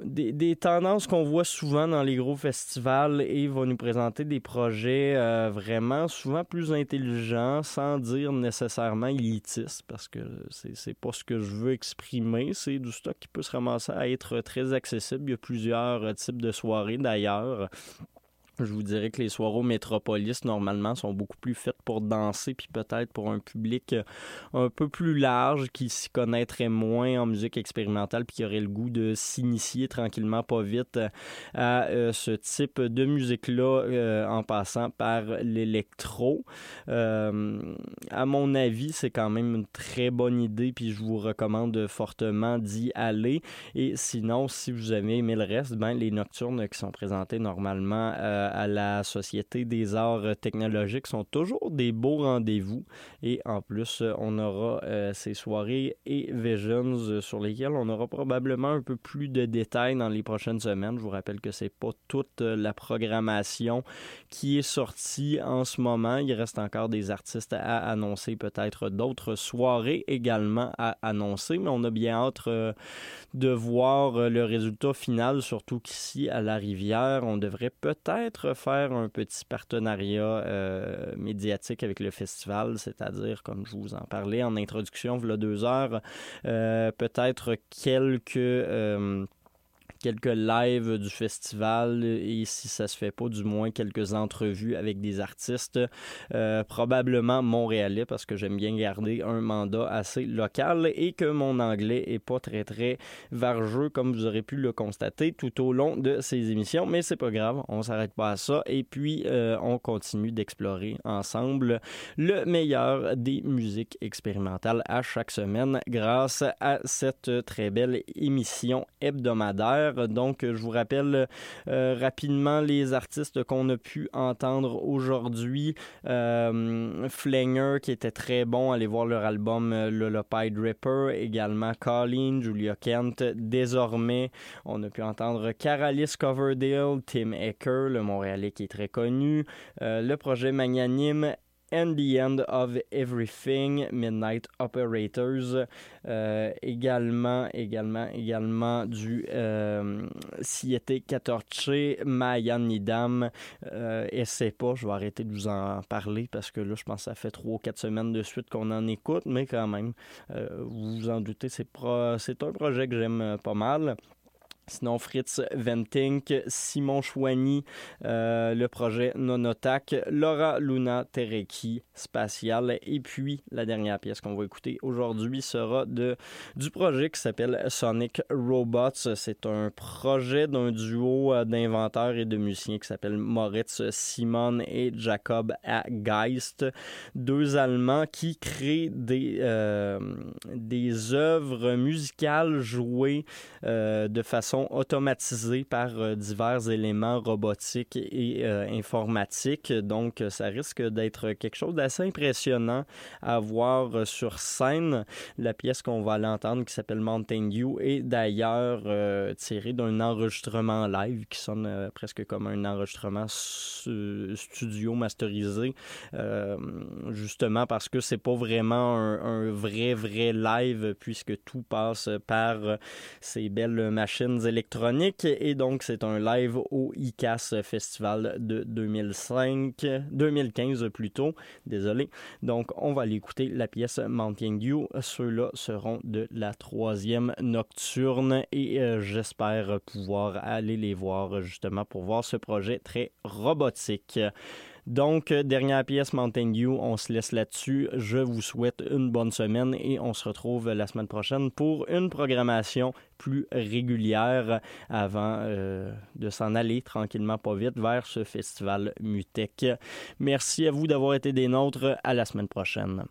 des, tendances qu'on voit souvent dans les gros festivals et va nous présenter des projets euh, vraiment souvent plus intelligents sans dire nécessairement élitistes parce que c'est pas ce que je veux exprimer. C'est du stock qui peut se ramasser à être très accessible. Il y a plusieurs euh, types de soirées d'ailleurs. Je vous dirais que les soirées métropolis, normalement, sont beaucoup plus faites pour danser, puis peut-être pour un public euh, un peu plus large qui s'y connaîtrait moins en musique expérimentale, puis qui aurait le goût de s'initier tranquillement, pas vite, euh, à euh, ce type de musique-là en passant par l'électro. à mon avis, c'est quand même une très bonne idée, puis je vous recommande fortement d'y aller. Et sinon, si vous avez aimé le reste, ben, les nocturnes qui sont présentés normalement à la Société des arts technologiques sont toujours des beaux rendez-vous. Et en plus, on aura euh, ces soirées et Visions sur lesquelles on aura probablement un peu plus de détails dans les prochaines semaines. Je vous rappelle que c'est pas toute la programmation qui est sortie en ce moment. Il reste encore des artistes à annoncer, peut-être d'autres soirées également à annoncer, mais on a bien hâte euh, de voir le résultat final, surtout qu'ici à la rivière, on devrait peut-être faire un petit partenariat euh, médiatique avec le festival, c'est-à-dire, comme je vous en parlais en introduction, a deux heures, euh, peut-être quelques euh, quelques lives du festival et si ça se fait pas, du moins quelques entrevues avec des artistes, euh, probablement montréalais parce que j'aime bien garder un mandat assez local et que mon anglais est pas très très vargeux comme vous aurez pu le constater tout au long de ces émissions, mais c'est pas grave, on s'arrête pas à ça et puis euh, on continue d'explorer ensemble le meilleur des musiques expérimentales à chaque semaine grâce à cette très belle émission hebdomadaire donc, je vous rappelle euh, rapidement les artistes qu'on a pu entendre aujourd'hui. Euh, qui était très bon, allez voir leur album euh, Lullaby Ripper. Également Colleen, Julia Kent. Désormais, on a pu entendre Caralis Coverdale, Tim Ecker, le Montréalais qui est très connu. le projet magnanime And the End of Everything, Midnight Operators, euh, également, également, également du euh, Siete Catorce, Mayan Nidam, euh, et c'est pas, je vais arrêter de vous en parler parce que là, je pense que ça fait trois ou quatre semaines de suite qu'on en écoute, mais quand même, euh, vous vous en doutez, c'est, c'est un projet que j'aime pas mal. Sinon, Fritz Ventink, Simon Chouani, euh, le projet Nonotac, Laura Luna Tereki, Spatial. Et puis, la dernière pièce qu'on va écouter aujourd'hui sera de, du projet qui s'appelle Sonic Robots. C'est un projet d'un duo euh, d'inventeurs et de musiciens qui s'appelle Moritz Simon et Jacob Geist. Deux Allemands qui créent des, euh, des œuvres musicales jouées de façon automatisés par euh, divers éléments robotiques et euh, informatiques. Donc, ça risque d'être quelque chose d'assez impressionnant à voir euh, sur scène. La pièce qu'on va l'entendre qui s'appelle Mountain Dew est d'ailleurs tirée d'un enregistrement live qui sonne presque comme un enregistrement studio masterisé, justement parce que c'est pas vraiment un, vrai, vrai live puisque tout passe par ces belles machines électronique et donc c'est un live au ICAS Festival de 2005, 2015 plutôt, désolé. Donc on va aller écouter la pièce Mountain Dew. Ceux-là seront de la troisième nocturne et euh, j'espère pouvoir aller les voir justement pour voir ce projet très robotique. Donc, dernière pièce, Mountain Dew, on se laisse là-dessus. Je vous souhaite une bonne semaine et on se retrouve la semaine prochaine pour une programmation plus régulière avant euh, de s'en aller tranquillement, pas vite, vers ce festival Mutec. Merci à vous d'avoir été des nôtres. À la semaine prochaine.